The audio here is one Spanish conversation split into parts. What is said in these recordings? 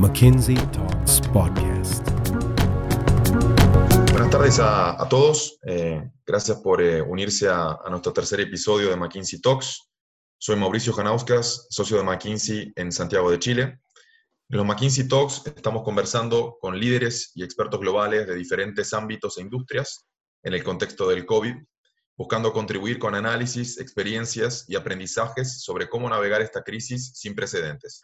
McKinsey Talks Podcast. Buenas tardes a, todos. Eh, gracias por eh, unirse a, a, nuestro tercer episodio de McKinsey Talks. Soy Mauricio Janauskas, socio de McKinsey en Santiago de Chile. En los McKinsey Talks estamos conversando con líderes y expertos globales de diferentes ámbitos e industrias en el contexto del COVID, buscando contribuir con análisis, experiencias y aprendizajes sobre cómo navegar esta crisis sin precedentes.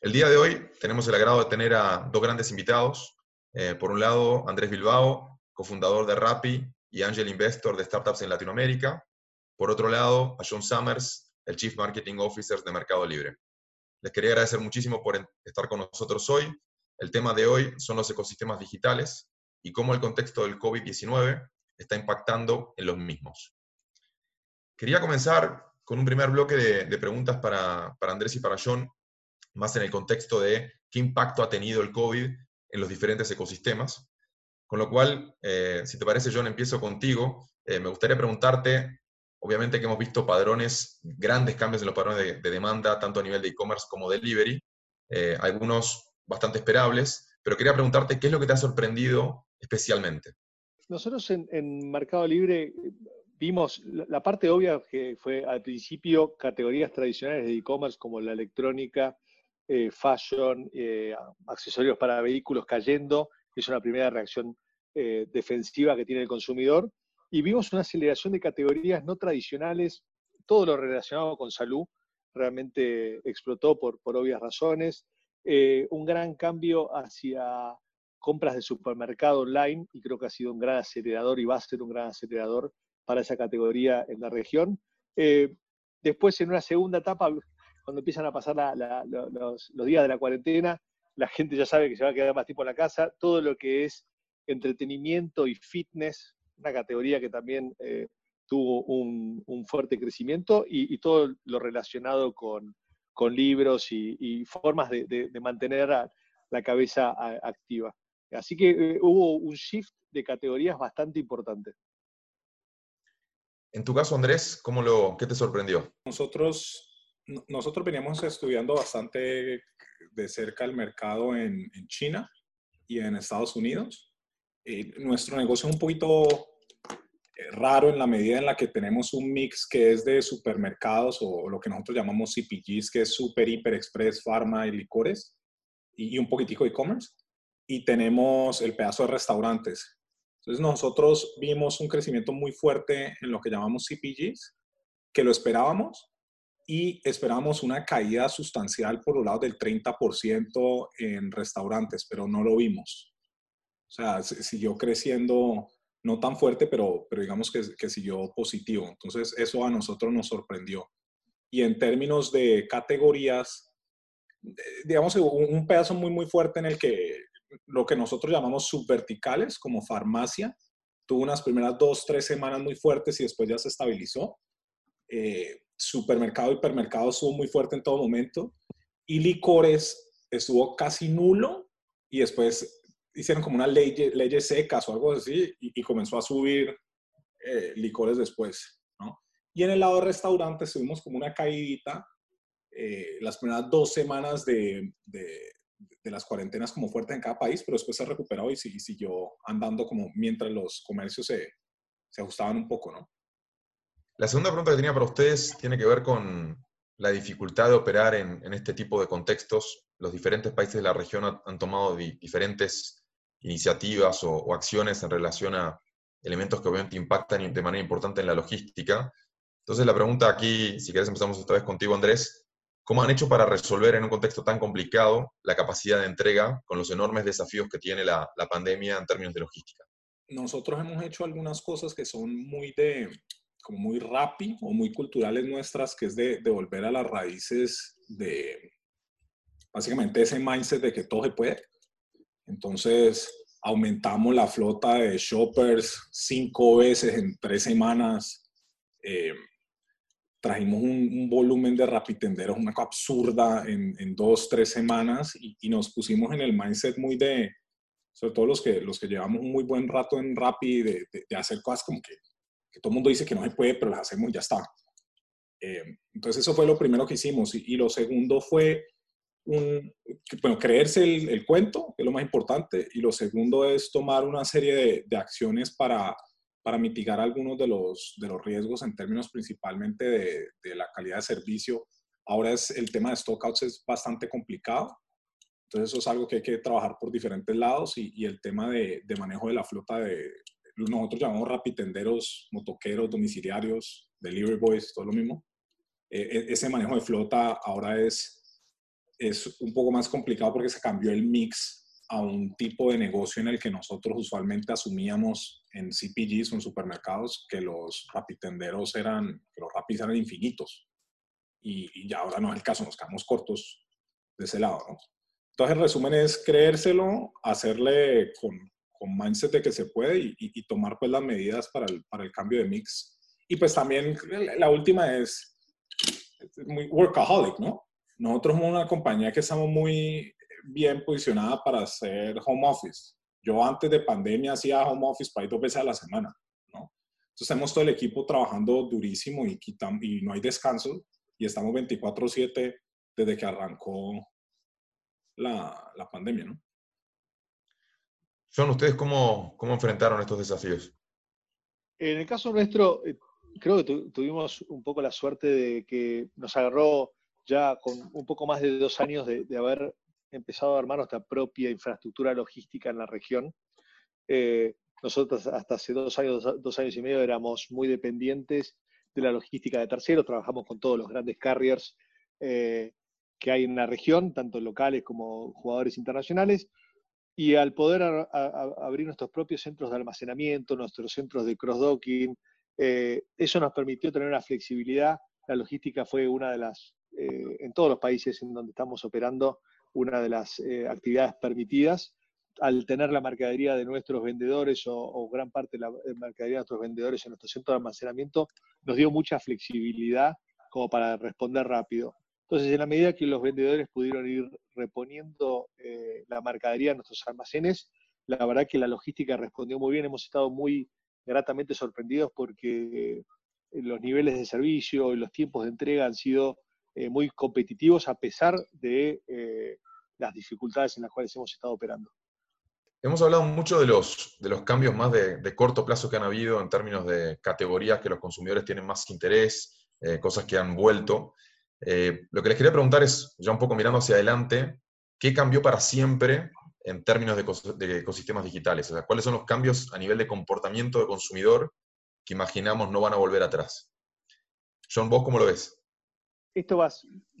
El día de hoy tenemos el agrado de tener a dos grandes invitados. Eh, por un lado, Andrés Bilbao, cofundador de Rappi y angel investor de startups en Latinoamérica. Por otro lado, a John Summers, el Chief Marketing Officer de Mercado Libre. Les quería agradecer muchísimo por estar con nosotros hoy. El tema de hoy son los ecosistemas digitales y cómo el contexto del COVID-19 está impactando en los mismos. Quería comenzar con un primer bloque de, preguntas para Andrés y para John más en el contexto de qué impacto ha tenido el COVID en los diferentes ecosistemas. Con lo cual, eh, si te parece, John, empiezo contigo. Eh, me gustaría preguntarte, obviamente que hemos visto padrones, grandes cambios en los padrones de, de demanda, tanto a nivel de e-commerce como delivery, eh, algunos bastante esperables, pero quería preguntarte qué es lo que te ha sorprendido especialmente. Nosotros en Mercado Libre vimos la parte obvia que fue al principio categorías tradicionales de e-commerce como la electrónica, eh, fashion, eh, accesorios para vehículos cayendo, es una primera reacción eh, defensiva que tiene el consumidor. Y vimos una aceleración de categorías no tradicionales, todo lo relacionado con salud realmente explotó por, por obvias razones. un gran cambio hacia compras de supermercado online y creo que ha sido un gran acelerador y va a ser un gran acelerador para esa categoría en la región. después, en una segunda etapa, cuando empiezan a pasar los, días de la cuarentena, la gente ya sabe que se va a quedar más tiempo en la casa. Todo lo que es entretenimiento y fitness, una categoría que también eh, tuvo un, fuerte crecimiento, y, todo lo relacionado con, libros y, formas de, mantener la cabeza activa. Así que eh, hubo un shift de categorías bastante importante. En tu caso, Andrés, ¿cómo lo, ¿qué te sorprendió? Nosotros nosotros veníamos estudiando bastante de cerca el mercado en, China y en Estados Unidos. Eh, nuestro negocio es un poquito eh, raro en la medida en la que tenemos un mix que es de supermercados o lo que nosotros llamamos CPGs, que es Super, Hiper, Express, Pharma y licores, y, un poquitico e-commerce. Y tenemos el pedazo de restaurantes. Entonces nosotros vimos un crecimiento muy fuerte en lo que llamamos CPGs, que lo esperábamos, y esperábamos una caída sustancial por un lado del 30% en restaurantes, pero no lo vimos. O sea, siguió creciendo no tan fuerte, pero, pero digamos que, que siguió positivo. Entonces, eso a nosotros nos sorprendió. Y en términos de categorías, digamos, un pedazo muy, muy fuerte en el que lo que nosotros llamamos subverticales, como farmacia, tuvo unas primeras dos, tres semanas muy fuertes y después ya se estabilizó. Eh, supermercado, hipermercado estuvo muy fuerte en todo momento y licores estuvo casi nulo y después hicieron como una ley, leyes secas o algo así y, comenzó a subir eh, licores después. Y en el lado de restaurantes tuvimos como una caídita eh, las primeras dos semanas de, de, las cuarentenas como fuertes en cada país, pero después se recuperó y, siguió andando como mientras los comercios se, se ajustaban un poco, ¿no? La segunda pregunta que tenía para ustedes tiene que ver con la dificultad de operar en, este tipo de contextos. Los diferentes países de la región han, tomado diferentes iniciativas o, acciones en relación a elementos que obviamente impactan de manera importante en la logística. Entonces la pregunta aquí, si quieres empezamos esta vez contigo Andrés, ¿cómo han hecho para resolver en un contexto tan complicado la capacidad de entrega con los enormes desafíos que tiene la pandemia en términos de logística? Nosotros hemos hecho algunas cosas que son muy de, como muy rápido o muy culturales nuestras, que es de, de, volver a las raíces de básicamente ese mindset de que todo se puede. Entonces, aumentamos la flota de shoppers cinco veces en tres semanas. Eh, trajimos un, volumen de rapitenderos, una cosa absurda en, en dos, tres semanas y, y, nos pusimos en el mindset muy de, sobre todo los que, los que llevamos un muy buen rato en Rappi, de, de, de hacer cosas como que que todo el mundo dice que no se puede, pero las hacemos y ya está. Eh, entonces eso fue lo primero que hicimos. Y, lo segundo fue un, bueno, creerse el, cuento, que es lo más importante, y lo segundo es tomar una serie de, acciones para, para mitigar algunos de los, de los riesgos en términos principalmente de, de la calidad de servicio. Ahora es, el tema de stockouts es bastante complicado, entonces eso es algo que hay que trabajar por diferentes lados y, y el tema de, de, manejo de la flota de, nosotros llamamos rapitenderos, motoqueros, domiciliarios, delivery boys, todo lo mismo. E, e, ese manejo de flota ahora es es un poco más complicado porque se cambió el mix a un tipo de negocio en el que nosotros usualmente asumíamos en CPGs o en supermercados que los rapitenderos eran, los rapis eran infinitos. Y, ya ahora no es el caso, nos quedamos cortos de ese lado. Entonces el resumen es creérselo, hacerle con, con mindset de que se puede y, y, tomar pues las medidas para el, para el cambio de mix. Y pues también la última es muy workaholic, ¿no? nosotros somos una compañía que estamos muy bien posicionada para hacer home office. Yo antes de pandemia hacía home office para ir dos veces a la semana, ¿no? Entonces tenemos todo el equipo trabajando durísimo y, y no hay descanso y estamos 24/7 desde que arrancó la, la pandemia, ¿no? John, ¿ustedes cómo, cómo enfrentaron estos desafíos? En el caso nuestro, eh, creo que tuvimos un poco la suerte de que nos agarró ya con un poco más de dos años de, haber empezado a armar nuestra propia infraestructura logística en la región. Eh, nosotros hasta hace dos años, dos años y medio éramos muy dependientes de la logística de terceros, trabajamos con todos los grandes carriers eh, que hay en la región, tanto locales como jugadores internacionales, y al poder abrir nuestros propios centros de almacenamiento, nuestros centros de cross-docking, eh, eso nos permitió tener una flexibilidad. La logística fue una de las eh, en todos los países en donde estamos operando una de las eh, actividades permitidas. Al tener la mercadería de nuestros vendedores o, gran parte de la mercadería de nuestros vendedores en nuestro centro de almacenamiento, nos dio mucha flexibilidad como para responder rápido. Entonces, en la medida que los vendedores pudieron ir reponiendo eh, la mercadería en nuestros almacenes, la verdad que la logística respondió muy bien. Hemos estado muy gratamente sorprendidos porque los niveles de servicio y los tiempos de entrega han sido eh, muy competitivos a pesar de eh, las dificultades en las cuales hemos estado operando. Hemos hablado mucho de los, de los cambios más de, corto plazo que han habido en términos de categorías que los consumidores tienen más interés, eh, cosas que han vuelto. lo que les quería preguntar es, ya un poco mirando hacia adelante, ¿qué cambió para siempre en términos de, ecosistemas digitales? O sea, ¿cuáles son los cambios a nivel de comportamiento de consumidor que imaginamos no van a volver atrás? John, ¿vos cómo lo ves? esto va,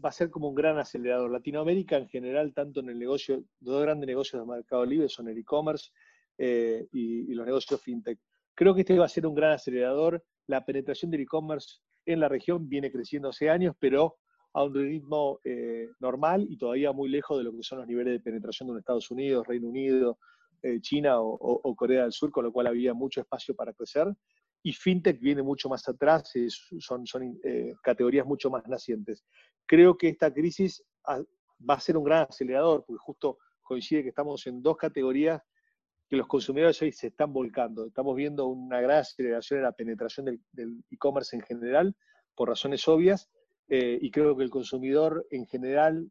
a ser como un gran acelerador. Latinoamérica en general, tanto en el negocio, dos grandes negocios de mercado libre son el e-commerce eh, y, los negocios fintech. Creo que este va a ser un gran acelerador. La penetración del e-commerce en la región viene creciendo hace años, pero a un ritmo eh, normal y todavía muy lejos de lo que son los niveles de penetración de Estados Unidos, Reino Unido, eh, China o, Corea del Sur, con lo cual había mucho espacio para crecer y fintech viene mucho más atrás, son, son eh, categorías mucho más nacientes. Creo que esta crisis va a ser un gran acelerador, porque justo coincide que estamos en dos categorías que los consumidores hoy se están volcando. Estamos viendo una gran aceleración en la penetración del e-commerce en general, por razones obvias, eh, y creo que el consumidor en general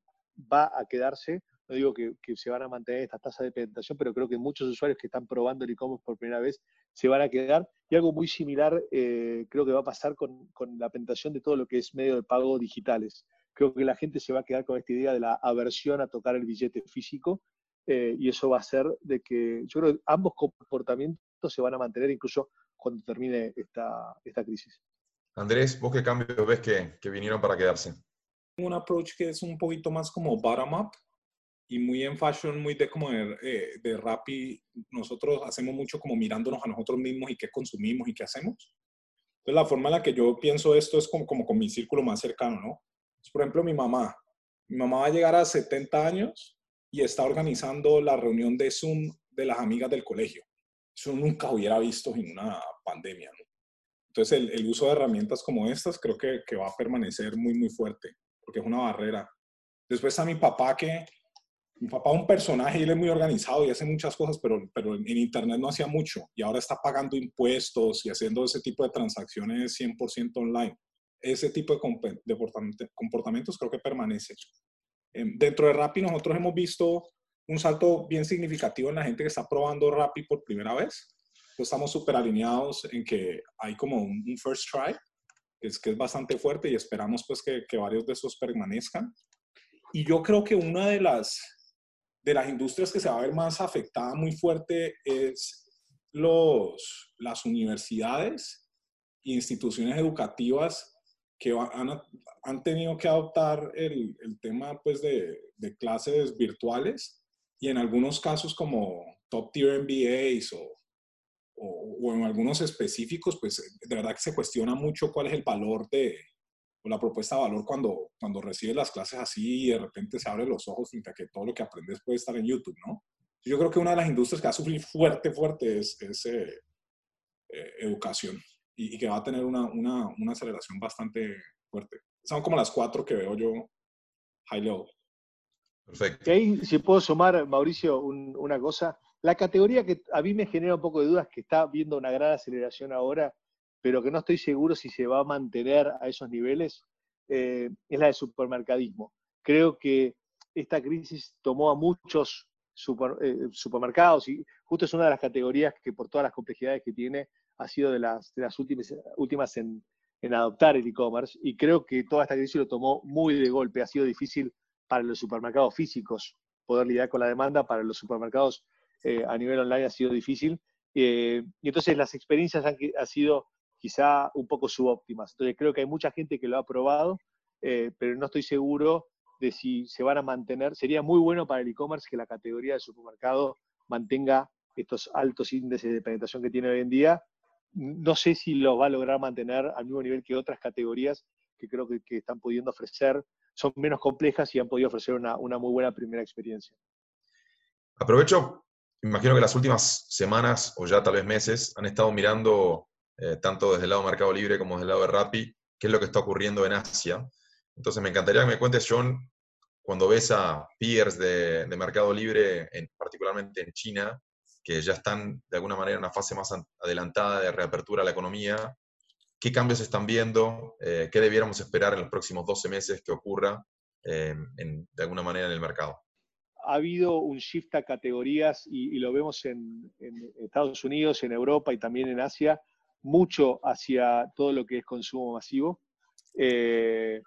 va a quedarse no digo que, se van a mantener estas tasas de penetración, pero creo que muchos usuarios que están probando el e-commerce por primera vez se van a quedar. Y algo muy similar eh, creo que va a pasar con, la penetración de todo lo que es medio de pago digitales. Creo que la gente se va a quedar con esta idea de la aversión a tocar el billete físico eh, y eso va a hacer de que yo creo que ambos comportamientos se van a mantener incluso cuando termine esta, esta crisis. Andrés, ¿vos qué cambios ves que, que vinieron para quedarse? Un approach que es un poquito más como bottom-up, y muy en fashion, muy de como de, eh, de rap y nosotros hacemos mucho como mirándonos a nosotros mismos y qué consumimos y qué hacemos. Entonces la forma en la que yo pienso esto es como, como con mi círculo más cercano, ¿no? por ejemplo, mi mamá. Mi mamá va a llegar a 70 años y está organizando la reunión de Zoom de las amigas del colegio. Eso nunca hubiera visto en una pandemia, ¿no? Entonces el, el uso de herramientas como estas creo que, que va a permanecer muy, muy fuerte, porque es una barrera. Después a mi papá que mi papá es un personaje él es muy organizado y hace muchas cosas, pero, pero en, Internet no hacía mucho y ahora está pagando impuestos y haciendo ese tipo de transacciones 100% online. Ese tipo de comportamientos creo que permanece. Em, dentro de Rappi nosotros hemos visto un salto bien significativo en la gente que está probando Rappi por primera vez. Estamos súper alineados en que hay como un, first try, que es, que es bastante fuerte y esperamos pues que, que varios de esos permanezcan. Y yo creo que una de las, de las industrias que se va a ver más afectada muy fuerte es los, las universidades e instituciones educativas que han, han tenido que adoptar el, el tema pues de, de, clases virtuales y en algunos casos como top tier MBAs o, o, o, en algunos específicos, pues de verdad que se cuestiona mucho cuál es el valor de o la propuesta de valor cuando, cuando recibes las clases así y de repente se abren los ojos frente a que todo lo que aprendes puede estar en YouTube, ¿no? Yo creo que una de las industrias que va a sufrir fuerte, fuerte es, es eh, eh, educación y, que va a tener una, una, una, aceleración bastante fuerte. Son como las cuatro que veo yo high level. Perfecto. Y ahí, si puedo sumar, Mauricio, una cosa. La categoría que a mí me genera un poco de dudas, que está viendo una gran aceleración ahora, pero que no estoy seguro si se va a mantener a esos niveles, eh, es la de supermercadismo. Creo que esta crisis tomó a muchos eh, supermercados y justo es una de las categorías que por todas las complejidades que tiene ha sido de las, últimas, en adoptar el e-commerce y creo que toda esta crisis lo tomó muy de golpe. Ha sido difícil para los supermercados físicos poder lidiar con la demanda, para los supermercados eh, a nivel online ha sido difícil. Eh, y entonces las experiencias han, han, sido quizá un poco subóptimas. Entonces creo que hay mucha gente que lo ha probado, pero no estoy seguro de si se van a mantener. Sería muy bueno para el e-commerce que la categoría de supermercado mantenga estos altos índices de penetración que tiene hoy en día. No sé si lo va a lograr mantener al mismo nivel que otras categorías que creo que, están pudiendo ofrecer, son menos complejas y han podido ofrecer una, muy buena primera experiencia. Aprovecho, imagino que las últimas semanas o ya tal vez meses han estado mirando eh, tanto desde el lado Mercado Libre como desde el lado de Rappi qué es lo que está ocurriendo en Asia. Entonces me encantaría que me cuentes, John, cuando ves a peers de, Mercado Libre, en, particularmente en China, que ya están de alguna manera en una fase más adelantada de reapertura a la economía, ¿qué cambios están viendo? Eh, ¿Qué debiéramos esperar en los próximos 12 meses que ocurra eh, de alguna manera en el mercado? Ha habido un shift a categorías y, lo vemos en, Estados Unidos, en Europa y también en Asia, mucho hacia todo lo que es consumo masivo. Eh,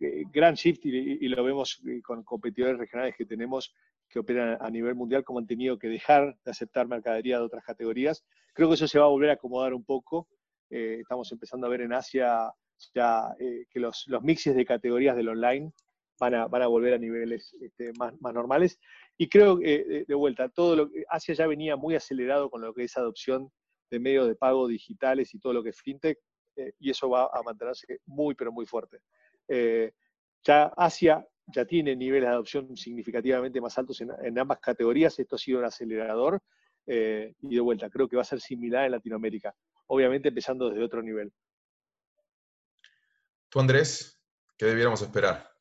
eh, gran shift y, lo vemos eh, con competidores regionales que tenemos que operan a nivel mundial, como han tenido que dejar de aceptar mercadería de otras categorías. Creo que eso se va a volver a acomodar un poco. Eh, estamos empezando a ver en Asia ya que los, los, mixes de categorías del online van a, van a volver a niveles este, más, normales. Y creo, que de vuelta, todo lo que Asia ya venía muy acelerado con lo que es adopción de medios de pago digitales y todo lo que es fintech, y eso va a mantenerse muy, pero muy fuerte. Eh, ya Asia ya tiene niveles de adopción significativamente más altos en, ambas categorías. Esto ha sido un acelerador eh, y de vuelta, creo que va a ser similar en Latinoamérica, obviamente empezando desde otro nivel. Tú, Andrés, ¿qué debiéramos esperar?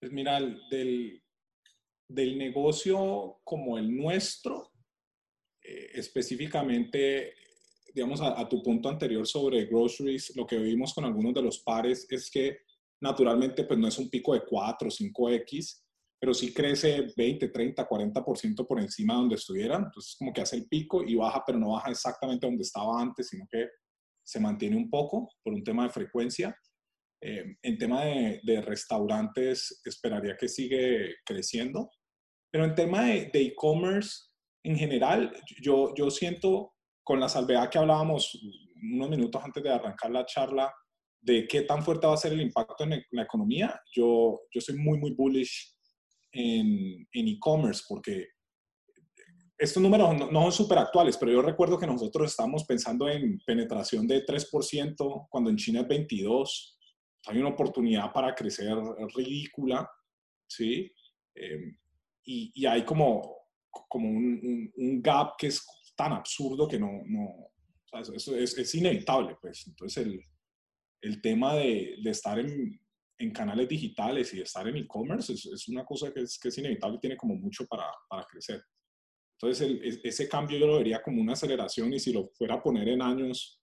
Pues mira, del, del negocio como el nuestro, eh, específicamente digamos, a, tu punto anterior sobre groceries, lo que vimos con algunos de los pares es que naturalmente pues no es un pico de 4 o 5X, pero sí crece 20, 30, 40% por encima de donde estuviera. Entonces como que hace el pico y baja, pero no baja exactamente donde estaba antes, sino que se mantiene un poco por un tema de frecuencia. Eh, en tema de, restaurantes, esperaría que sigue creciendo. Pero en tema de e-commerce, en general, yo, yo siento con la salvedad que hablábamos unos minutos antes de arrancar la charla de qué tan fuerte va a ser el impacto en la economía, yo, yo soy muy, muy bullish en e-commerce porque estos números no, son súper actuales, pero yo recuerdo que nosotros estábamos pensando en penetración de 3%, cuando en China es 22%. Hay una oportunidad para crecer ridícula, ¿sí? Eh, y, y, hay como, como un, un, gap que es tan absurdo que no, no eso es, es, inevitable, pues. Entonces, el, el tema de, de estar en, en, canales digitales y de estar en e-commerce es, es, una cosa que es, que es inevitable y tiene como mucho para, para crecer. Entonces, el, ese cambio yo lo vería como una aceleración y si lo fuera a poner en años,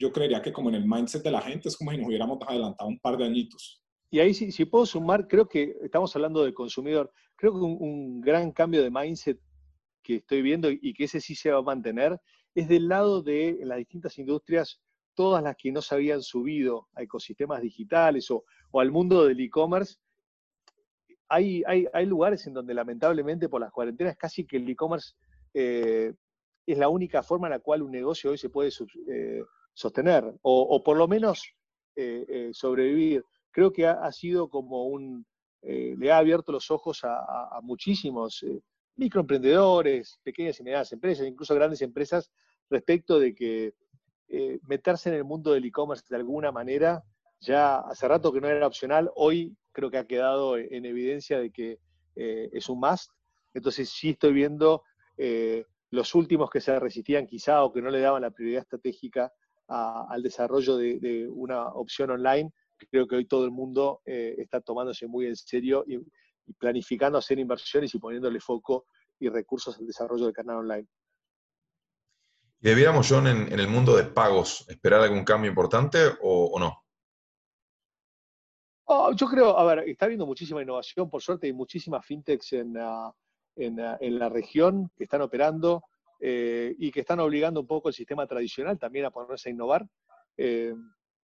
yo creería que como en el mindset de la gente es como si nos hubiéramos adelantado un par de añitos. y ahí si, puedo sumar, creo que estamos hablando del consumidor, creo que un, gran cambio de mindset que estoy viendo y que ese sí se va a mantener es del lado de las distintas industrias, todas las que no se habían subido a ecosistemas digitales o, al mundo del e-commerce. Hay, hay, hay, lugares en donde lamentablemente por las cuarentenas casi que el e-commerce eh, es la única forma en la cual un negocio hoy se puede eh, sostener o, por lo menos eh, sobrevivir creo que ha, sido como un, eh, le ha abierto los ojos a, muchísimos eh, microemprendedores, pequeñas y medianas empresas, incluso grandes empresas, respecto de que eh, meterse en el mundo del e-commerce de alguna manera, ya hace rato que no era opcional, hoy creo que ha quedado en evidencia de que es un must. Entonces sí estoy viendo los últimos que se resistían quizá o que no le daban la prioridad estratégica al desarrollo de, una opción online, creo que hoy todo el mundo eh, está tomándose muy en serio y, planificando hacer inversiones y poniéndole foco y recursos al desarrollo del canal online. ¿Debiéramos, John, en, el mundo de pagos, esperar algún cambio importante o, no? Oh, yo creo, a ver, está habiendo muchísima innovación, por suerte hay muchísimas fintechs en, en, la región que están operando eh, y que están obligando un poco el sistema tradicional también a ponerse a innovar. Eh,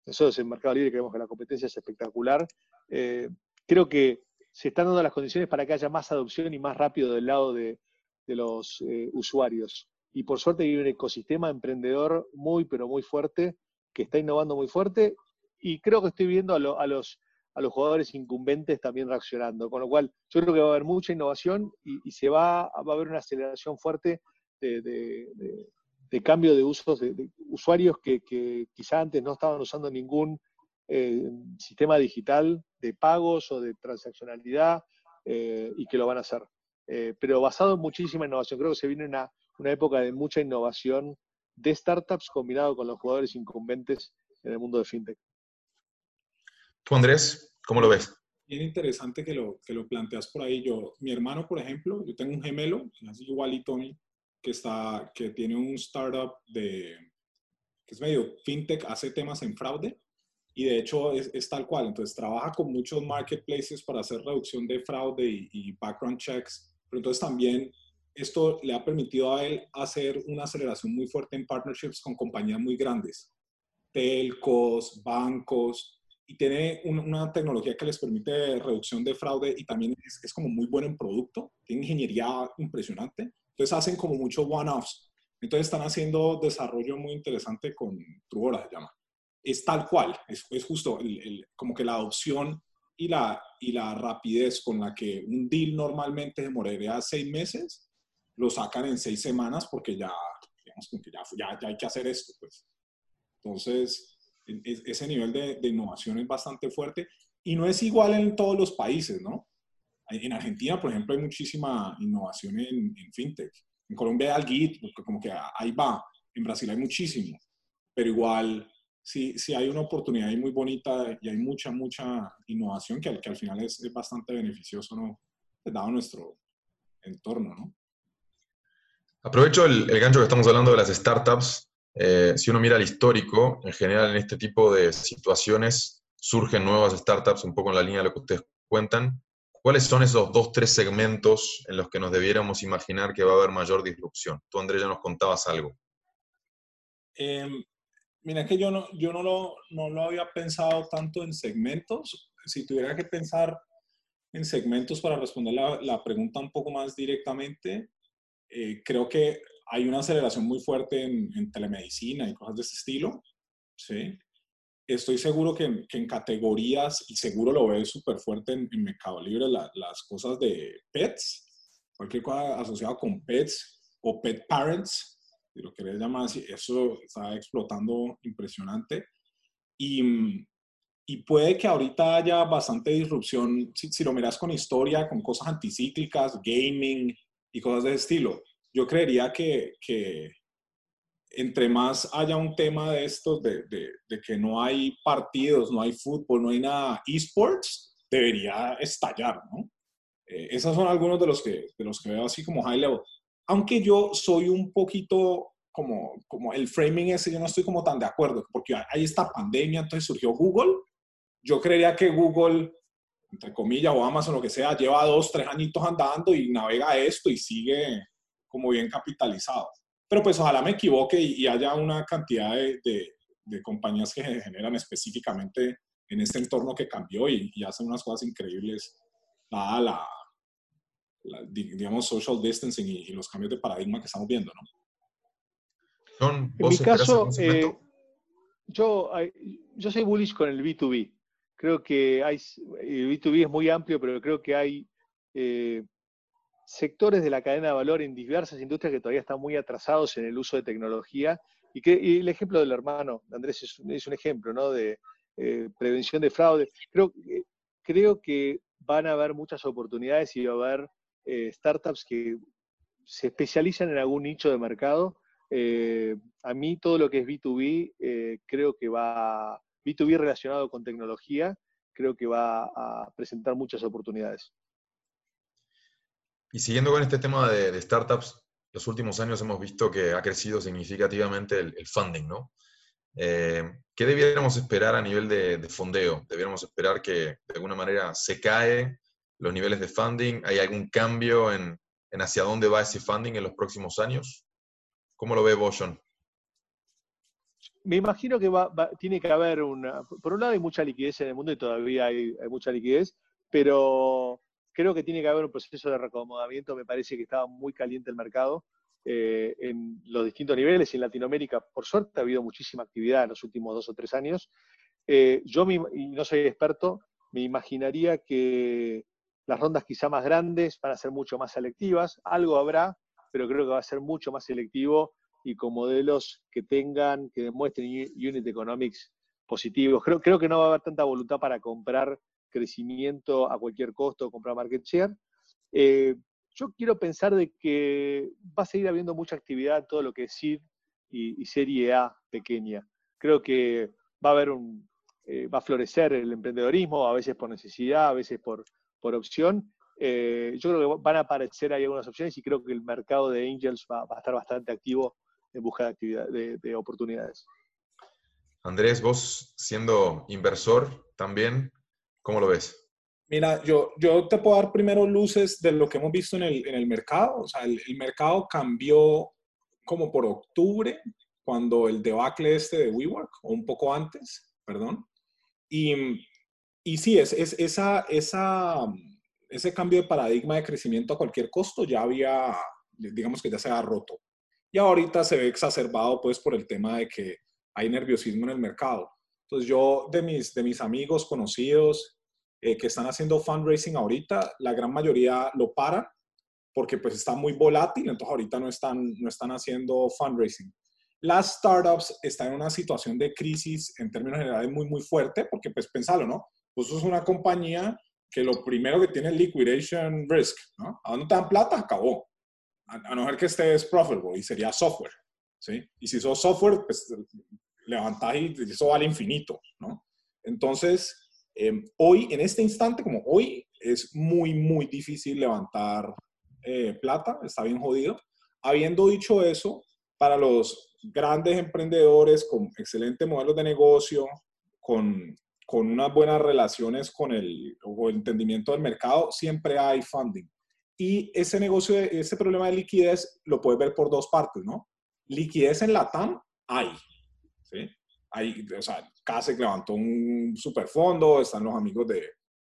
nosotros en Mercado Libre creemos que la competencia es espectacular. Eh, creo que se están dando las condiciones para que haya más adopción y más rápido del lado de, los eh, usuarios. Y por suerte hay un ecosistema emprendedor muy, pero muy fuerte, que está innovando muy fuerte. Y creo que estoy viendo a, los, a los jugadores incumbentes también reaccionando. Con lo cual, yo creo que va a haber mucha innovación y, se va, a haber una aceleración fuerte de, de cambio de usos de, usuarios que, que, quizá antes no estaban usando ningún eh, sistema digital de pagos o de transaccionalidad eh, y que lo van a hacer. Eh, pero basado en muchísima innovación. Creo que se viene una, una época de mucha innovación de startups combinado con los jugadores incumbentes en el mundo de fintech. ¿Tú, Andrés, cómo lo ves? Bien interesante que lo, que lo planteas por ahí. Yo, mi hermano, por ejemplo, yo tengo un gemelo, así igualito a mí, que, está, que tiene un startup de, que es medio fintech, hace temas en fraude y de hecho es, tal cual. Entonces trabaja con muchos marketplaces para hacer reducción de fraude y, background checks, pero entonces también esto le ha permitido a él hacer una aceleración muy fuerte en partnerships con compañías muy grandes, telcos, bancos, y tiene una tecnología que les permite reducción de fraude y también es, es, como muy bueno en producto, tiene ingeniería impresionante. Entonces hacen como muchos one-offs. Entonces están haciendo desarrollo muy interesante con Truora, se llama. Es tal cual, es, es justo el, como que la adopción y la, y la rapidez con la que un deal normalmente demoraría seis meses, lo sacan en seis semanas porque ya, digamos, que ya, ya, ya hay que hacer esto. Pues. Entonces, ese nivel de, de, innovación es bastante fuerte y no es igual en todos los países, ¿no? En Argentina, por ejemplo, hay muchísima innovación en, fintech. En Colombia hay algo, porque como que ahí va. En Brasil hay muchísimo. Pero igual, sí, sí hay una oportunidad ahí muy bonita y hay mucha, mucha innovación que, que al final es, es bastante beneficioso, ¿no? Dado nuestro entorno, ¿no? Aprovecho el, el, gancho que estamos hablando de las startups. Eh, si uno mira el histórico, en general en este tipo de situaciones surgen nuevas startups un poco en la línea de lo que ustedes cuentan. ¿Cuáles son esos dos, tres segmentos en los que nos debiéramos imaginar que va a haber mayor disrupción? Tú, Andrés, ya nos contabas algo. Em, mira, que yo, no, yo no, lo, no lo había pensado tanto en segmentos. Si tuviera que pensar en segmentos para responder la, la pregunta un poco más directamente, eh, creo que hay una aceleración muy fuerte en, en, telemedicina y cosas de ese estilo. ¿sí? Estoy seguro que, en categorías, y seguro lo veo súper fuerte en, Mercado Libre, las cosas de pets, cualquier cosa asociada con pets o pet parents, si lo querés llamar así, eso está explotando impresionante. Y, y puede que ahorita haya bastante disrupción, si, si, lo miras con historia, con cosas anticíclicas, gaming y cosas de ese estilo. Yo creería que, que entre más haya un tema de estos, de, de, que no hay partidos, no hay fútbol, no hay nada esports, debería estallar, ¿no? Eh, esos son algunos de los, que, de los que veo así como high level. Aunque yo soy un poquito como, como el framing ese, yo no estoy como tan de acuerdo, porque hay esta pandemia, entonces surgió Google. yo creería que Google, entre comillas, o Amazon, lo que sea, lleva dos, tres añitos andando y navega esto y sigue como bien capitalizado. Pero pues ojalá me equivoque y, haya una cantidad de, de, compañías que generan específicamente en este entorno que cambió y, hacen unas cosas increíbles, dada la, digamos, social distancing y, los cambios de paradigma que estamos viendo, ¿no? en mi caso, eh, yo, yo soy bullish con el B2B. Creo que hay, el B2B es muy amplio, pero creo que hay eh, sectores de la cadena de valor en diversas industrias que todavía están muy atrasados en el uso de tecnología. Y, que, el ejemplo del hermano, Andrés, es un, ejemplo ¿no? de eh, prevención de fraude. Creo, creo que van a haber muchas oportunidades y va a haber eh, startups que se especializan en algún nicho de mercado. Eh, a mí todo lo que es B2B, creo que va, B2B relacionado con tecnología, creo que va a presentar muchas oportunidades. Y siguiendo con este tema de, startups, los últimos años hemos visto que ha crecido significativamente el, funding, ¿no? Eh, ¿Qué debiéramos esperar a nivel de, fondeo? ¿Debiéramos esperar que de alguna manera se cae los niveles de funding? ¿Hay algún cambio en, hacia dónde va ese funding en los próximos años? ¿Cómo lo ve vos, Me imagino que tiene que haber una... Por un lado hay mucha liquidez en el mundo y todavía hay mucha liquidez, pero Creo que tiene que haber un proceso de reacomodamiento, me parece que estaba muy caliente el mercado eh, en los distintos niveles. Y en Latinoamérica, por suerte, ha habido muchísima actividad en los últimos dos o tres años. Eh, yo, y no soy experto, me imaginaría que las rondas quizá más grandes van a ser mucho más selectivas. Algo habrá, pero creo que va a ser mucho más selectivo y con modelos que tengan, que demuestren unit economics positivos. Creo, creo que no va a haber tanta voluntad para comprar crecimiento a cualquier costo, comprar market share. Eh, yo quiero pensar de que va a seguir habiendo mucha actividad todo lo que es SID y, Serie A pequeña. Creo que va a haber un, eh, va a florecer el emprendedorismo, a veces por necesidad, a veces por, por opción. Eh, yo creo que van a aparecer ahí algunas opciones y creo que el mercado de Angels va, a estar bastante activo en busca de, actividad, de oportunidades. Andrés, vos siendo inversor también, ¿Cómo lo ves? Mira, yo, yo te puedo dar primero luces de lo que hemos visto en el, en el mercado. O sea, el, mercado cambió como por octubre, cuando el debacle este de WeWork, o un poco antes, perdón. Y, y sí, es, es, esa, esa, ese cambio de paradigma de crecimiento a cualquier costo ya había, digamos que ya se ha roto. Y ahorita se ve exacerbado pues por el tema de que hay nerviosismo en el mercado. Entonces yo de mis, de mis amigos conocidos eh, que están haciendo fundraising ahorita, la gran mayoría lo paran porque pues está muy volátil, entonces ahorita no están, no están haciendo fundraising. Las startups están en una situación de crisis en términos generales muy, muy fuerte, porque pues pensalo, ¿no? Pues es una compañía que lo primero que tiene es liquidation risk, ¿no? A dónde te dan plata, acabó. A, no ser que estés profitable y sería software, ¿sí? Y si sos software, pues levantás y eso vale infinito, ¿no? Entonces, Em, hoy, en este instante, como hoy, es muy, muy difícil levantar eh, plata, está bien jodido. Habiendo dicho eso, para los grandes emprendedores con excelentes modelos de negocio, con, con unas buenas relaciones con el, o el entendimiento del mercado, siempre hay funding. Y ese negocio, ese problema de liquidez lo puedes ver por dos partes, ¿no? Liquidez en la TAM hay, ¿sí? Hay, o sea, CASEC levantó un superfondo, están los amigos de,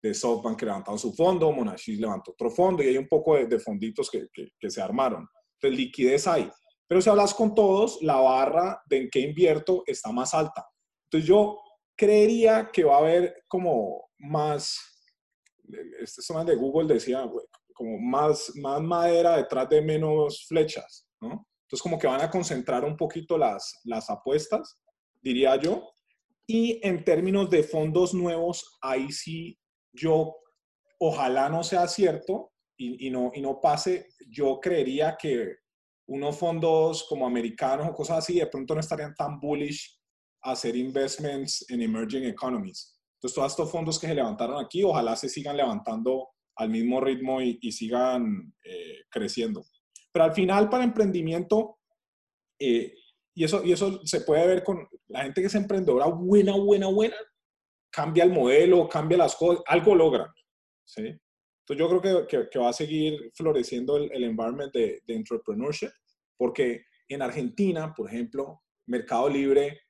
de SoftBank que levantaron su fondo, Monashis levantó otro fondo y hay un poco de, fonditos que, que, se armaron. Entonces, liquidez hay. Pero si hablas con todos, la barra de en qué invierto está más alta. Entonces, yo creería que va a haber como más, este zona de Google decía, como más, más madera detrás de menos flechas, ¿no? Entonces, como que van a concentrar un poquito las, las apuestas diría yo. Y en términos de fondos nuevos, ahí sí yo, ojalá no sea cierto y, no, y no pase, yo creería que unos fondos como americanos o cosas así de pronto no estarían tan bullish a hacer investments en emerging economies. Entonces, todos estos fondos que se levantaron aquí, ojalá se sigan levantando al mismo ritmo y, sigan eh, creciendo. Pero al final, para emprendimiento, eh, y eso, y eso se puede ver con la gente que es emprendedora buena, buena, buena, cambia el modelo, cambia las cosas, algo logran. ¿sí? Entonces yo creo que, que, va a seguir floreciendo el, el environment de, de entrepreneurship, porque en Argentina, por ejemplo, Mercado Libre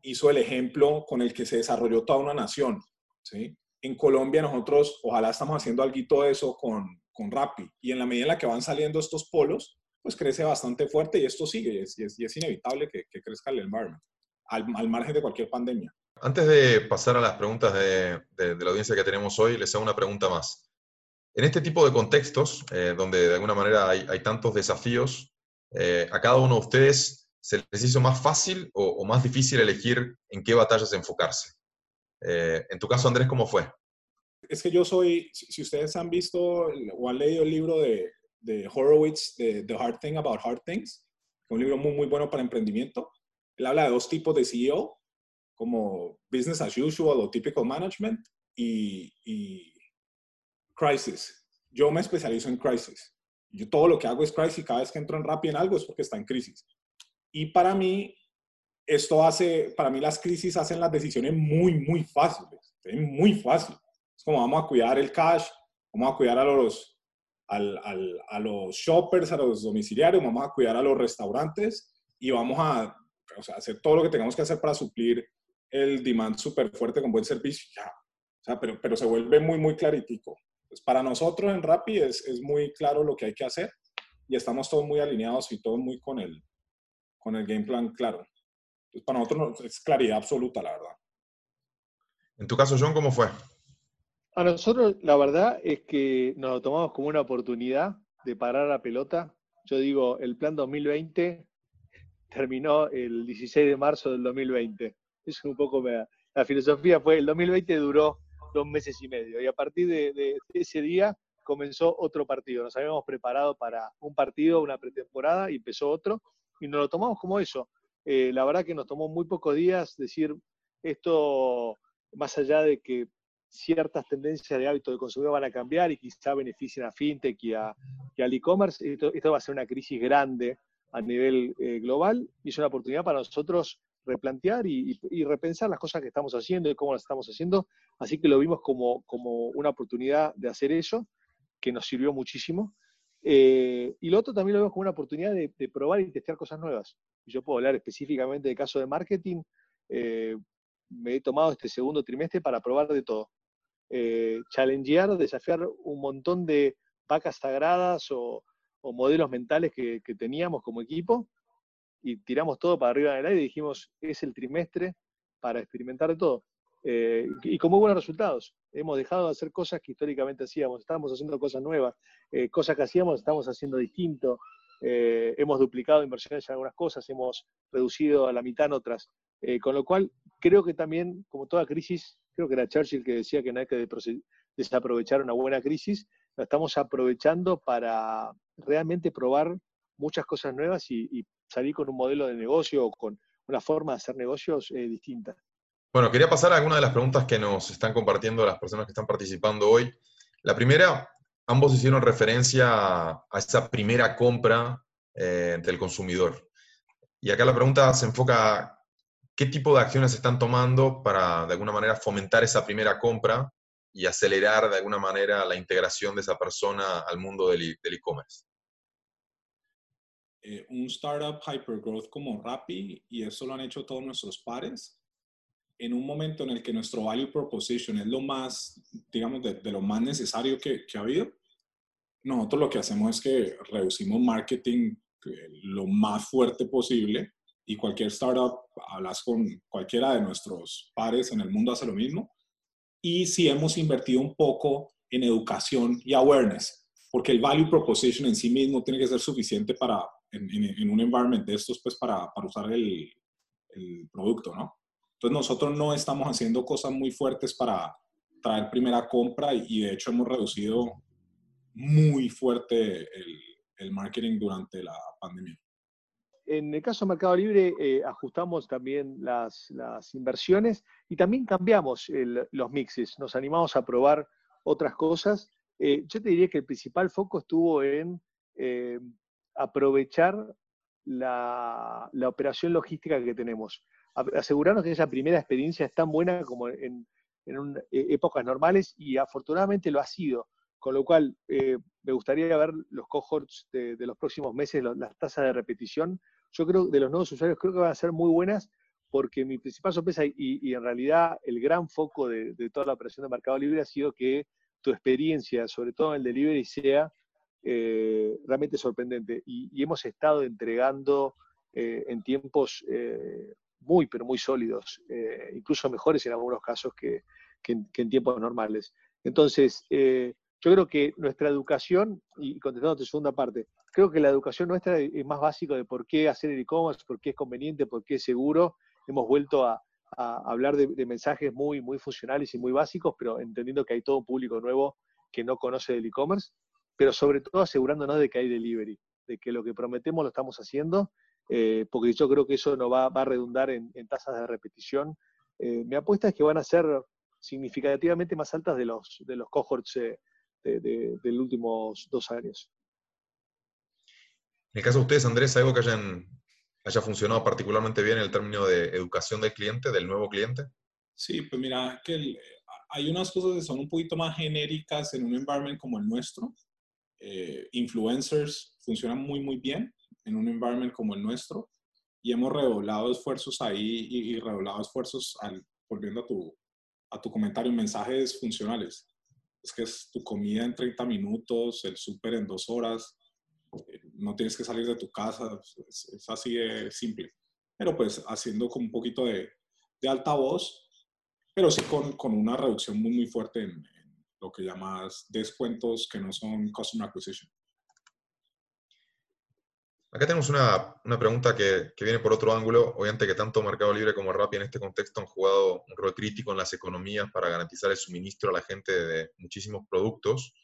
hizo el ejemplo con el que se desarrolló toda una nación. ¿sí? En Colombia nosotros ojalá estamos haciendo algo de eso con, con Rappi y en la medida en la que van saliendo estos polos, pues crece bastante fuerte y esto sigue y es, y es, inevitable que, que, crezca el environment al, al, margen de cualquier pandemia. Antes de pasar a las preguntas de, de, de, la audiencia que tenemos hoy, les hago una pregunta más. En este tipo de contextos, eh, donde de alguna manera hay, hay tantos desafíos, eh, a cada uno de ustedes ¿se les hizo más fácil o, o más difícil elegir en qué batallas enfocarse? Eh, en tu caso, Andrés, ¿cómo fue? Es que yo soy, si ustedes han visto o han leído el libro de, de Horowitz, de The Hard Thing About Hard Things, un libro muy, muy bueno para emprendimiento, él habla de dos tipos de CEO, como business as usual o typical management y, y crisis. Yo me especializo en crisis. Yo todo lo que hago es crisis. Cada vez que entro en Rappi en algo es porque está en crisis. Y para mí, esto hace, para mí las crisis hacen las decisiones muy, muy fáciles. Es muy fácil. Es como vamos a cuidar el cash, vamos a cuidar a los, al, al, a los shoppers, a los domiciliarios, vamos a cuidar a los restaurantes y vamos a o sea, hacer todo lo que tengamos que hacer para suplir el demand súper fuerte con buen servicio. Ya. O sea, pero, pero se vuelve muy, muy claritico. Pues para nosotros en Rappi es, es muy claro lo que hay que hacer y estamos todos muy alineados y todos muy con el, con el game plan claro. Entonces, para nosotros es claridad absoluta, la verdad. En tu caso, John, ¿cómo fue? A nosotros, la verdad es que nos lo tomamos como una oportunidad de parar la pelota. Yo digo, el plan 2020 terminó el 16 de marzo del 2020. Es un poco la filosofía fue, el 2020 duró dos meses y medio y a partir de, de, ese día comenzó otro partido. Nos habíamos preparado para un partido, una pretemporada y empezó otro y nos lo tomamos como eso. Eh, la verdad que nos tomó muy pocos días decir esto, más allá de que ciertas tendencias de hábito de consumidor van a cambiar y quizá beneficien a FinTech y, a, al e-commerce, esto, va a ser una crisis grande a nivel eh, global y es una oportunidad para nosotros replantear y, repensar las cosas que estamos haciendo y cómo las estamos haciendo. Así que lo vimos como, como una oportunidad de hacer eso, que nos sirvió muchísimo. Eh, y lo otro también lo vemos como una oportunidad de, de, probar y testear cosas nuevas. Yo puedo hablar específicamente de caso de marketing. Eh, me he tomado este segundo trimestre para probar de todo. Eh, challengear, desafiar un montón de vacas sagradas o, o modelos mentales que, que, teníamos como equipo y tiramos todo para arriba del aire y dijimos, es el trimestre para experimentar de todo. Eh, y con muy buenos resultados. Hemos dejado de hacer cosas que históricamente hacíamos, estamos haciendo cosas nuevas, eh, cosas que hacíamos estamos haciendo distinto, eh, hemos duplicado inversiones en algunas cosas, hemos reducido a la mitad en otras, eh, con lo cual creo que también, como toda crisis, creo que era Churchill que decía que no hay que desaprovechar una buena crisis, la estamos aprovechando para realmente probar muchas cosas nuevas y, salir con un modelo de negocio o con una forma de hacer negocios distinta. Bueno, quería pasar a algunas de las preguntas que nos están compartiendo las personas que están participando hoy. La primera, ambos hicieron referencia a, esa primera compra eh, del consumidor. Y acá la pregunta se enfoca, ¿qué tipo de acciones están tomando para, de alguna manera, fomentar esa primera compra y acelerar, de alguna manera, la integración de esa persona al mundo del e-commerce? Eh, un startup hypergrowth como Rappi, y eso lo han hecho todos nuestros pares, en un momento en el que nuestro value proposition es lo más, digamos, de, de lo más necesario que, que, ha habido, nosotros lo que hacemos es que reducimos marketing lo más fuerte posible y cualquier startup, hablas con cualquiera de nuestros pares en el mundo, hace lo mismo. Y si hemos invertido un poco en educación y awareness, porque el value proposition en sí mismo tiene que ser suficiente para, en, un environment de estos, pues para, para usar el, producto, ¿no? Entonces nosotros no estamos haciendo cosas muy fuertes para traer primera compra y, de hecho hemos reducido muy fuerte el, marketing durante la pandemia. En el caso de Mercado Libre eh, ajustamos también las, inversiones y también cambiamos los mixes, nos animamos a probar otras cosas. Eh, yo te diría que el principal foco estuvo en eh, aprovechar la, operación logística que tenemos asegurarnos que esa primera experiencia es tan buena como en épocas normales y afortunadamente lo ha sido. Con lo cual, me gustaría ver los cohorts de, los próximos meses, las tasas de repetición. Yo creo de los nuevos usuarios creo que van a ser muy buenas porque mi principal sorpresa y, en realidad el gran foco de, toda la operación de Mercado Libre ha sido que tu experiencia, sobre todo en el delivery, sea eh, realmente sorprendente. Y, hemos estado entregando eh, en tiempos eh, muy, pero muy sólidos, incluso mejores en algunos casos que, en, tiempos normales. Entonces, yo creo que nuestra educación, y contestando tu segunda parte, creo que la educación nuestra es más básico de por qué hacer el e-commerce, por qué es conveniente, por qué es seguro, hemos vuelto a, hablar de, mensajes muy, muy funcionales y muy básicos, pero entendiendo que hay todo un público nuevo que no conoce del e-commerce, pero sobre todo asegurándonos de que hay delivery, de que lo que prometemos lo estamos haciendo, eh, porque yo creo que eso no va, a redundar en, tasas de repetición. Eh, mi apuesta es que van a ser significativamente más altas de los, de los cohorts eh, de, los últimos dos años. En el caso de ustedes, Andrés, ¿algo que hayan haya funcionado particularmente bien en el término de educación del cliente, del nuevo cliente? Sí, pues mira, que hay unas cosas que son un poquito más genéricas en un environment como el nuestro. Eh, influencers funcionan muy, muy bien en un environment como el nuestro y hemos redoblado esfuerzos ahí y, redoblado esfuerzos al, volviendo a tu, a tu comentario, mensajes funcionales. Es que es tu comida en 30 minutos, el súper en dos horas, no tienes que salir de tu casa, es, así de simple. Pero pues haciendo con un poquito de, de altavoz, pero sí con, con, una reducción muy, muy fuerte en, lo que llamas descuentos que no son customer acquisition. Acá tenemos una, una pregunta que, que, viene por otro ángulo. Obviamente que tanto Mercado Libre como Rappi en este contexto han jugado un rol crítico en las economías para garantizar el suministro a la gente de muchísimos productos.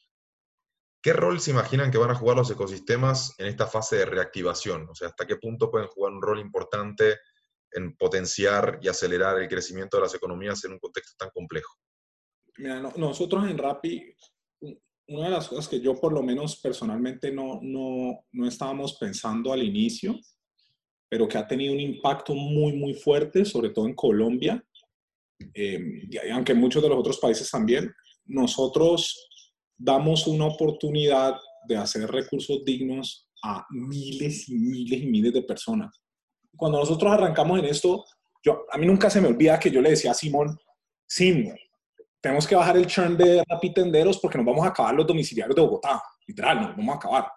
¿Qué rol se imaginan que van a jugar los ecosistemas en esta fase de reactivación? O sea, ¿hasta qué punto pueden jugar un rol importante en potenciar y acelerar el crecimiento de las economías en un contexto tan complejo? Mira, nosotros en Rappi, una de las cosas que yo por lo menos personalmente no, no, no estábamos pensando al inicio, pero que ha tenido un impacto muy, muy fuerte, sobre todo en Colombia, eh, y aunque en muchos de los otros países también, nosotros damos una oportunidad de hacer recursos dignos a miles y miles y miles de personas. Cuando nosotros arrancamos en esto, yo, a mí nunca se me olvida que yo le decía a Simón, Simón, tenemos que bajar el churn de rapitenderos porque nos vamos a acabar los domiciliarios de Bogotá, literal, nos vamos a acabar.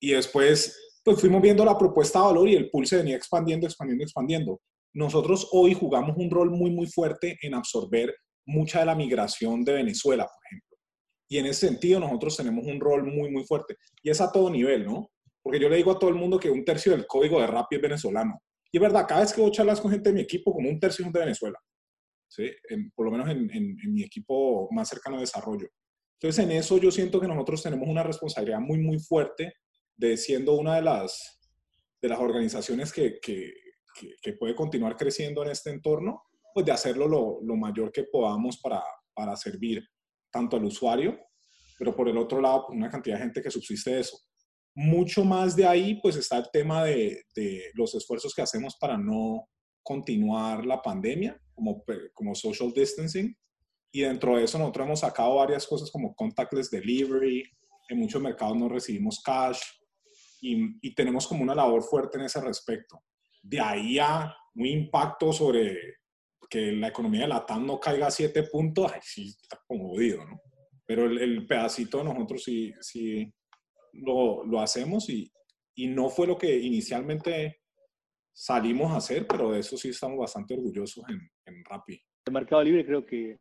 Y después, pues fuimos viendo la propuesta de valor y el pool se venía expandiendo, expandiendo, expandiendo. Nosotros hoy jugamos un rol muy, muy fuerte en absorber mucha de la migración de Venezuela, por ejemplo. Y en ese sentido nosotros tenemos un rol muy, muy fuerte. Y es a todo nivel, ¿no? Porque yo le digo a todo el mundo que un tercio del código de Rappi es venezolano. Y es verdad, cada vez que voy a charlas con gente de mi equipo, como un tercio es de Venezuela. ¿Sí? por lo menos en, en, mi equipo más cercano de desarrollo. Entonces, en eso yo siento que nosotros tenemos una responsabilidad muy, muy fuerte de siendo una de las, de las organizaciones que, que, que, puede continuar creciendo en este entorno, pues de hacerlo lo, lo mayor que podamos para, para servir tanto al usuario, pero por el otro lado, pues, una cantidad de gente que subsiste de eso. Mucho más de ahí, pues está el tema de, de los esfuerzos que hacemos para no continuar la pandemia, como, como social distancing. Y dentro de eso nosotros hemos sacado varias cosas como contactless delivery, en muchos mercados no recibimos cash y, y tenemos como una labor fuerte en ese respecto. De ahí a un impacto sobre que la economía de la TAM no caiga a 7 puntos, ay, sí, está como jodido, ¿no? Pero el, pedacito nosotros sí, sí lo, lo hacemos y, y, no fue lo que inicialmente salimos a hacer, pero de eso sí estamos bastante orgullosos en, en Rappi. El Mercado Libre creo que eh,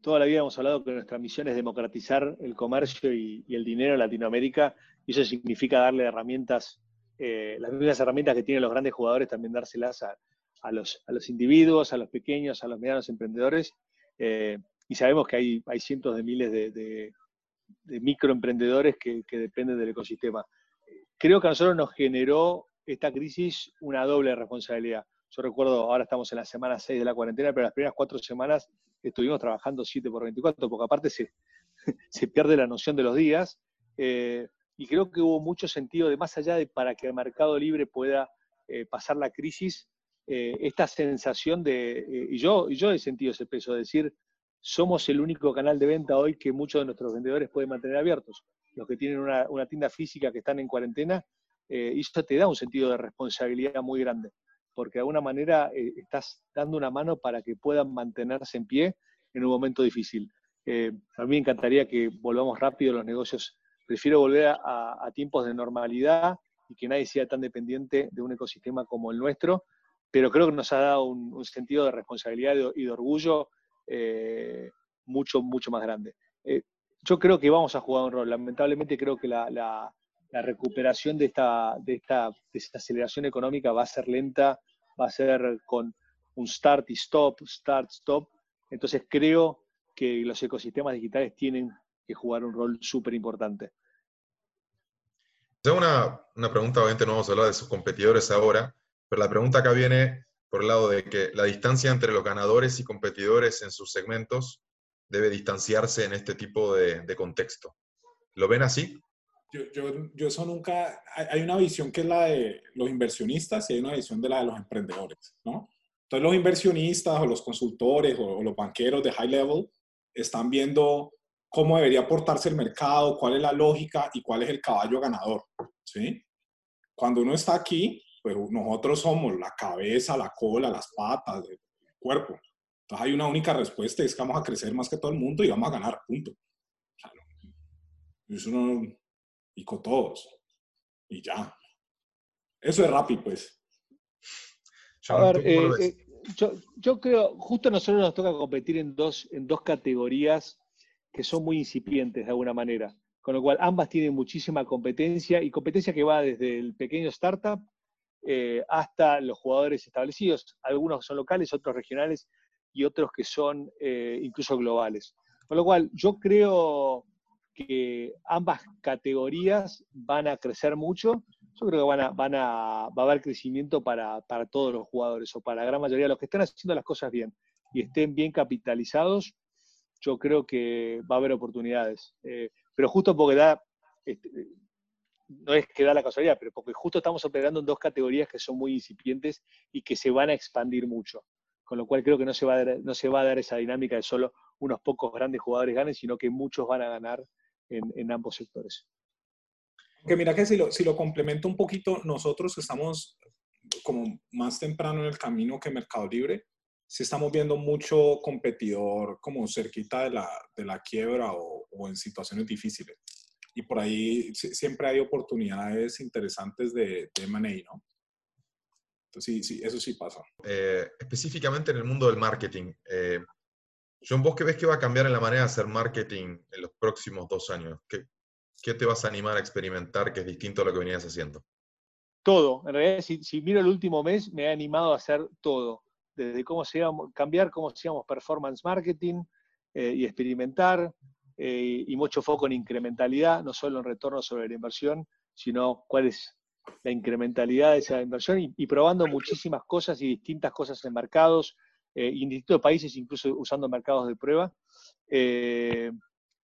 toda la vida hemos hablado que nuestra misión es democratizar el comercio y, el dinero en Latinoamérica, y eso significa darle herramientas, eh, las mismas herramientas que tienen los grandes jugadores, también dárselas a, los, a los individuos, a los pequeños, a los medianos emprendedores. Eh, y sabemos que hay, hay cientos de miles de, de, microemprendedores que, que, dependen del ecosistema. Creo que a nosotros nos generó esta crisis una doble responsabilidad. Yo recuerdo, ahora estamos en la semana 6 de la cuarentena, pero las primeras cuatro semanas estuvimos trabajando 7 por 24, porque aparte se, se pierde la noción de los días. Eh, y creo que hubo mucho sentido de más allá de para que el mercado libre pueda eh, pasar la crisis, eh, esta sensación de, y, yo, y yo he sentido ese peso, de decir, somos el único canal de venta hoy que muchos de nuestros vendedores pueden mantener abiertos. Los que tienen una, tienda física que están en cuarentena, y eso te da un sentido de responsabilidad muy grande, porque de alguna manera eh, estás dando una mano para que puedan mantenerse en pie en un momento difícil. Eh, a mí me encantaría que volvamos rápido los negocios. Prefiero volver a, tiempos de normalidad y que nadie sea tan dependiente de un ecosistema como el nuestro, pero creo que nos ha dado un, sentido de responsabilidad y de orgullo eh, mucho, mucho más grande. Yo creo que vamos a jugar un rol. Lamentablemente creo que la, recuperación de esta, de, esta, aceleración económica va a ser lenta, va a ser con un start y stop, start, stop. Entonces creo que los ecosistemas digitales tienen que jugar un rol súper importante. Tengo una, una, pregunta, obviamente no vamos a hablar de sus competidores ahora, pero la pregunta acá viene por el lado de que la distancia entre los ganadores y competidores en sus segmentos debe distanciarse en este tipo de, contexto. ¿Lo ven así? Yo, yo, eso nunca, hay una visión que es la de los inversionistas y hay una visión de la de los emprendedores, ¿no? Entonces los inversionistas o los consultores o, los banqueros de high level están viendo cómo debería portarse el mercado, cuál es la lógica y cuál es el caballo ganador, ¿sí? Cuando uno está aquí, pero nosotros somos la cabeza, la cola, las patas, el cuerpo. Entonces hay una única respuesta, es que vamos a crecer más que todo el mundo y vamos a ganar, punto. eso no, y con todos. Y ya. Eso es rápido, pues. A ver, eh, eh, yo, yo, creo, justo a nosotros nos toca competir en dos, en dos categorías que son muy incipientes de alguna manera. Con lo cual, ambas tienen muchísima competencia y competencia que va desde el pequeño startup eh, hasta los jugadores establecidos. Algunos son locales, otros regionales y otros que son eh, incluso globales. Con lo cual, yo creo que ambas categorías van a crecer mucho. Yo creo que van a, va a haber crecimiento para, todos los jugadores o para la gran mayoría de los que están haciendo las cosas bien y estén bien capitalizados. Yo creo que va a haber oportunidades. Eh, pero justo porque da, este, no es que da la casualidad, pero porque justo estamos operando en dos categorías que son muy incipientes y que se van a expandir mucho. Con lo cual creo que no se va a dar, no se va a dar esa dinámica de solo unos pocos grandes jugadores ganen, sino que muchos van a ganar en, ambos sectores. Que mira que si lo, si lo complemento un poquito, nosotros estamos como más temprano en el camino que Mercado Libre, si estamos viendo mucho competidor como cerquita de la, de la quiebra o, o en situaciones difíciles y por ahí siempre hay oportunidades interesantes de, de M&A, ¿no? Entonces, sí, sí, eso sí pasa. Eh, específicamente en el mundo del marketing, eh, John, ¿vos qué ves que va a cambiar en la manera de hacer marketing en próximos dos años? ¿Qué, ¿Qué, te vas a animar a experimentar que es distinto a lo que venías haciendo? Todo. En realidad, si, si miro el último mes, me ha animado a hacer todo. Desde cómo se cambiar cómo hacíamos performance marketing eh, y experimentar, eh, y mucho foco en incrementalidad, no solo en retorno sobre la inversión, sino cuál es la incrementalidad de esa inversión y, probando muchísimas cosas y distintas cosas en mercados eh, y en distintos países, incluso usando mercados de prueba. Eh,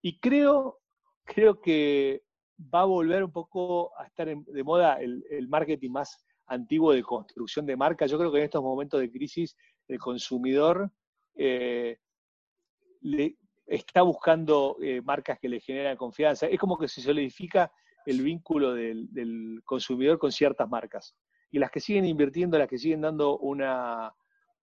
y creo, creo que va a volver un poco a estar de moda el, marketing más antiguo de construcción de marca. Yo creo que en estos momentos de crisis el consumidor le, está buscando eh, marcas que le generan confianza. Es como que se solidifica el vínculo del, consumidor con ciertas marcas. Y las que siguen invirtiendo, las que siguen dando una,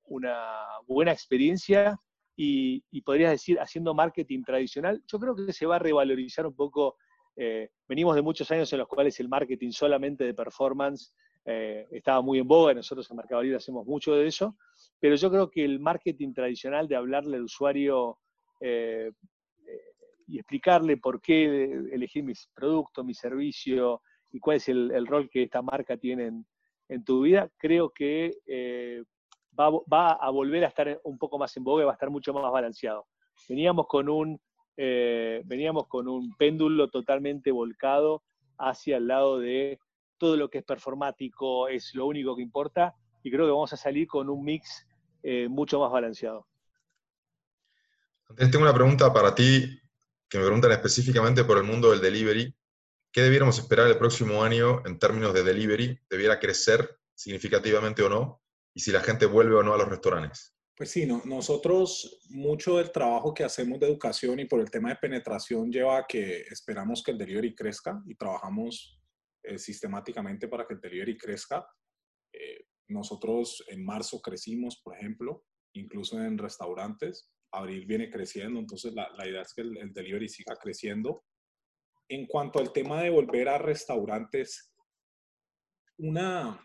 una buena experiencia y, podrías decir haciendo marketing tradicional, yo creo que se va a revalorizar un poco. Eh, venimos de muchos años en los cuales el marketing solamente de performance eh, estaba muy en boga, nosotros en Mercado hacemos mucho de eso, pero yo creo que el marketing tradicional de hablarle al usuario eh, y explicarle por qué elegir mis productos, mi servicio y cuál es el, rol que esta marca tiene en, tu vida, creo que va, a volver a estar un poco más en boga y va a estar mucho más balanceado. Veníamos con un, veníamos con un péndulo totalmente volcado hacia el lado de todo lo que es performático es lo único que importa y creo que vamos a salir con un mix mucho más balanceado. Antes tengo una pregunta para ti, que me preguntan específicamente por el mundo del delivery. ¿Qué debiéramos esperar el próximo año en términos de delivery? ¿Debiera crecer significativamente o no? Y si la gente vuelve o no a los restaurantes. Pues sí, no, nosotros mucho del trabajo que hacemos de educación y por el tema de penetración lleva a que esperamos que el delivery crezca y trabajamos eh, sistemáticamente para que el delivery crezca. Eh, nosotros en marzo crecimos, por ejemplo, incluso en restaurantes. Abril viene creciendo, entonces la, la idea es que el, el, delivery siga creciendo. En cuanto al tema de volver a restaurantes, una,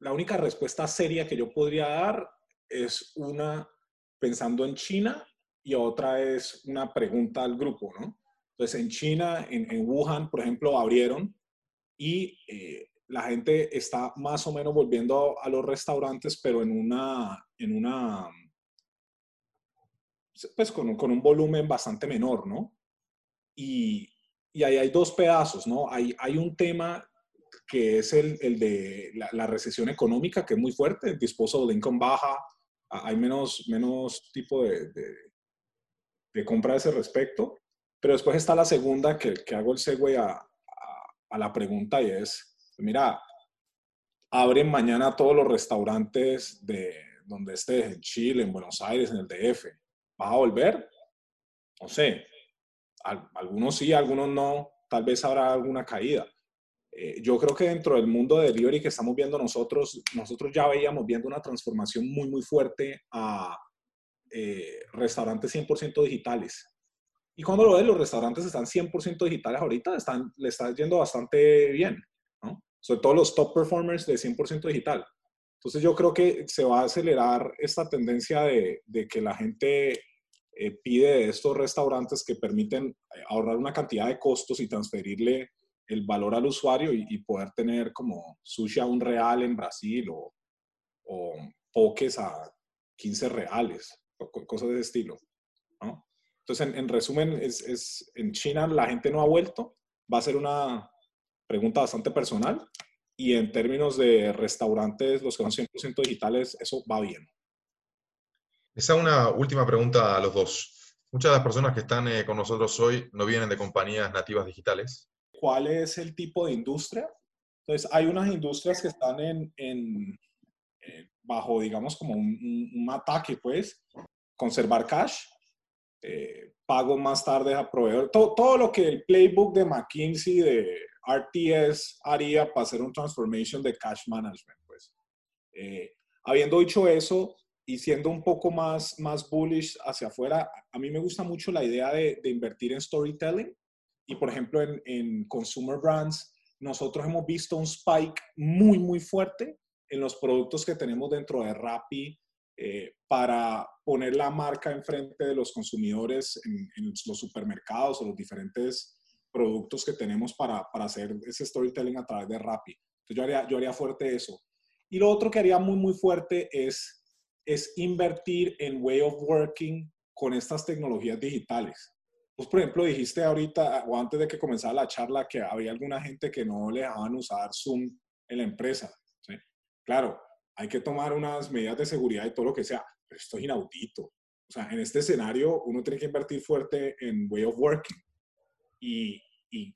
la única respuesta seria que yo podría dar es una pensando en China y otra es una pregunta al grupo, ¿no? Entonces, en China, en, Wuhan, por ejemplo, abrieron y eh, la gente está más o menos volviendo a, a, los restaurantes, pero en una, en una, pues con, con un volumen bastante menor, ¿no? Y, y ahí hay dos pedazos, ¿no? Hay, hay un tema que es el, el de la, recesión económica, que es muy fuerte, el disposable income baja, hay menos, menos tipo de, de, compra a ese respecto. Pero después está la segunda, que, que hago el segue a, a, la pregunta y es, mira, abren mañana todos los restaurantes de donde estés, en Chile, en Buenos Aires, en el DF. ¿Vas a volver? No sé. Algunos sí, algunos no. Tal vez habrá alguna caída. Eh, yo creo que dentro del mundo de delivery que estamos viendo nosotros, nosotros ya veíamos viendo una transformación muy, muy fuerte a eh, restaurantes 100% digitales. Y cuando lo ves, los restaurantes están 100% digitales ahorita, están, le está yendo bastante bien, ¿no? Sobre todo los top performers de 100% digital. Entonces yo creo que se va a acelerar esta tendencia de, de que la gente eh, pide de estos restaurantes que permiten eh, ahorrar una cantidad de costos y transferirle el valor al usuario y, y, poder tener como sushi a un real en Brasil o, o pokés a 15 reales, o cosas de ese estilo. ¿no? Entonces, en, en resumen, es, es, en China la gente no ha vuelto. Va a ser una pregunta bastante personal. Y en términos de restaurantes, los que son 100% digitales, eso va bien. Esa es una última pregunta a los dos. Muchas de las personas que están eh, con nosotros hoy no vienen de compañías nativas digitales cuál es el tipo de industria. Entonces, hay unas industrias que están en, en eh, bajo, digamos, como un, un, ataque, pues, conservar cash, eh, pago más tarde a proveedor, todo, todo, lo que el playbook de McKinsey, de RTS, haría para hacer un transformation de cash management, pues. Eh, habiendo dicho eso, y siendo un poco más, más bullish hacia afuera, a mí me gusta mucho la idea de, de invertir en storytelling. Y por ejemplo, en, en, Consumer Brands, nosotros hemos visto un spike muy, muy fuerte en los productos que tenemos dentro de Rappi eh, para poner la marca enfrente de los consumidores en, en, los supermercados o los diferentes productos que tenemos para, para hacer ese storytelling a través de Rappi. Entonces yo haría, yo haría fuerte eso. Y lo otro que haría muy, muy fuerte es, es invertir en way of working con estas tecnologías digitales. Vos, por ejemplo, dijiste ahorita o antes de que comenzara la charla que había alguna gente que no le dejaban usar Zoom en la empresa. ¿sí? Claro, hay que tomar unas medidas de seguridad y todo lo que sea, pero esto es inaudito. O sea, en este escenario uno tiene que invertir fuerte en way of working. Y, y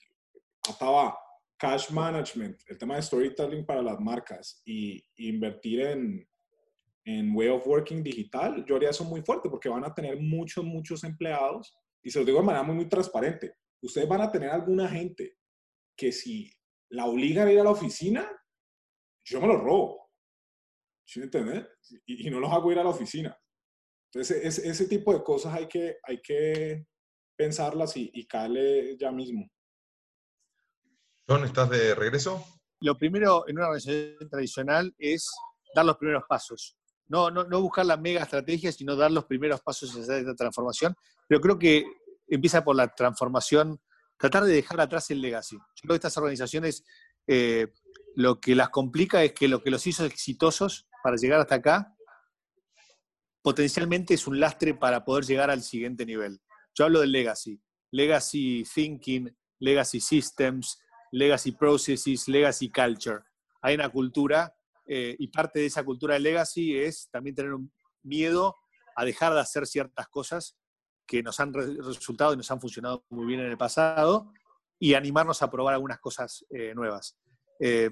ataba cash management, el tema de storytelling para las marcas y invertir en, en way of working digital, yo haría eso muy fuerte porque van a tener muchos, muchos empleados y se lo digo de manera muy, muy transparente, ustedes van a tener alguna gente que si la obligan a ir a la oficina, yo me lo robo. ¿Sí me entiendes? Y, y, no los hago ir a la oficina. Entonces, ese, ese tipo de cosas hay que, hay que pensarlas y, y caerle ya mismo. John, ¿estás de regreso? Lo primero en una organización tradicional es dar los primeros pasos. No, no, no, buscar la mega estrategia, sino dar los primeros pasos hacia esta transformación. Pero creo que empieza por la transformación, tratar de dejar atrás el legacy. Yo creo que estas organizaciones eh, lo que las complica es que lo que los hizo exitosos para llegar hasta acá, potencialmente es un lastre para poder llegar al siguiente nivel. Yo hablo del legacy. Legacy thinking, legacy systems, legacy processes, legacy culture. Hay una cultura eh, y parte de esa cultura de legacy es también tener un miedo a dejar de hacer ciertas cosas que nos han re resultado y nos han funcionado muy bien en el pasado y animarnos a probar algunas cosas eh, nuevas. Eh,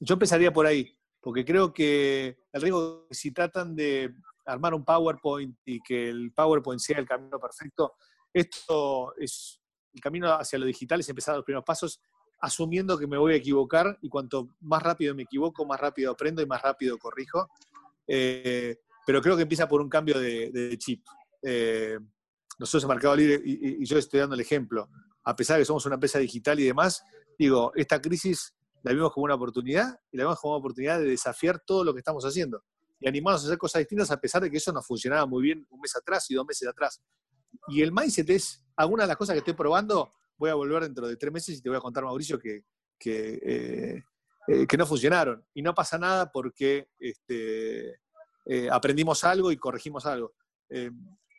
yo empezaría por ahí, porque creo que el riesgo, si tratan de armar un PowerPoint y que el PowerPoint sea el camino perfecto. Esto es el camino hacia lo digital, es empezar los primeros pasos asumiendo que me voy a equivocar y cuanto más rápido me equivoco, más rápido aprendo y más rápido corrijo. Eh, pero creo que empieza por un cambio de, chip. Eh, nosotros en Mercado Libre, y, yo estoy dando el ejemplo, a pesar de que somos una empresa digital y demás, digo, esta crisis la vimos como una oportunidad y la vemos como una oportunidad de desafiar todo lo que estamos haciendo y animarnos a hacer cosas distintas a pesar de que eso no funcionaba muy bien un mes atrás y dos meses atrás. Y el mindset es, algunas de las cosas que estoy probando, voy a volver dentro de tres meses y te voy a contar, Mauricio, que, que, eh, eh, no funcionaron. Y no pasa nada porque este, eh, aprendimos algo y corregimos algo.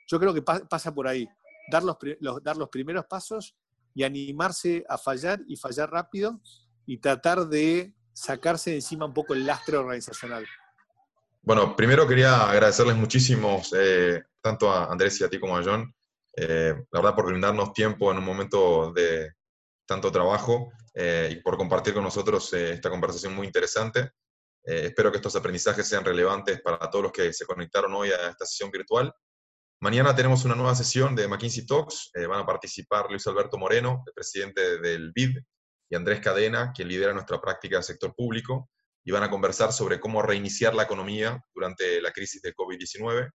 yo creo que pasa por ahí, dar los, dar los primeros pasos y animarse a fallar y fallar rápido y tratar de sacarse de encima un poco el lastre organizacional. Bueno, primero quería agradecerles muchísimo, tanto a Andrés y a ti como a John, eh, la verdad por brindarnos tiempo en un momento de tanto trabajo eh, y por compartir con nosotros eh, esta conversación muy interesante. espero que estos aprendizajes sean relevantes para todos los que se conectaron hoy a esta sesión virtual. Mañana tenemos una nueva sesión de McKinsey Talks. van a participar Luis Alberto Moreno, el presidente del BID, y Andrés Cadena, quien lidera nuestra práctica del sector público, y van a conversar sobre cómo reiniciar la economía durante la crisis del COVID-19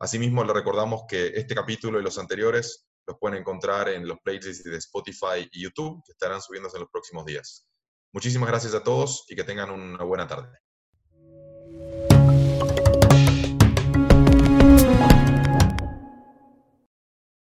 Asimismo, le recordamos que este capítulo y los anteriores los pueden encontrar en los playlists de Spotify y YouTube, que estarán subiéndose en los próximos días. Muchísimas gracias a todos y que tengan una buena tarde.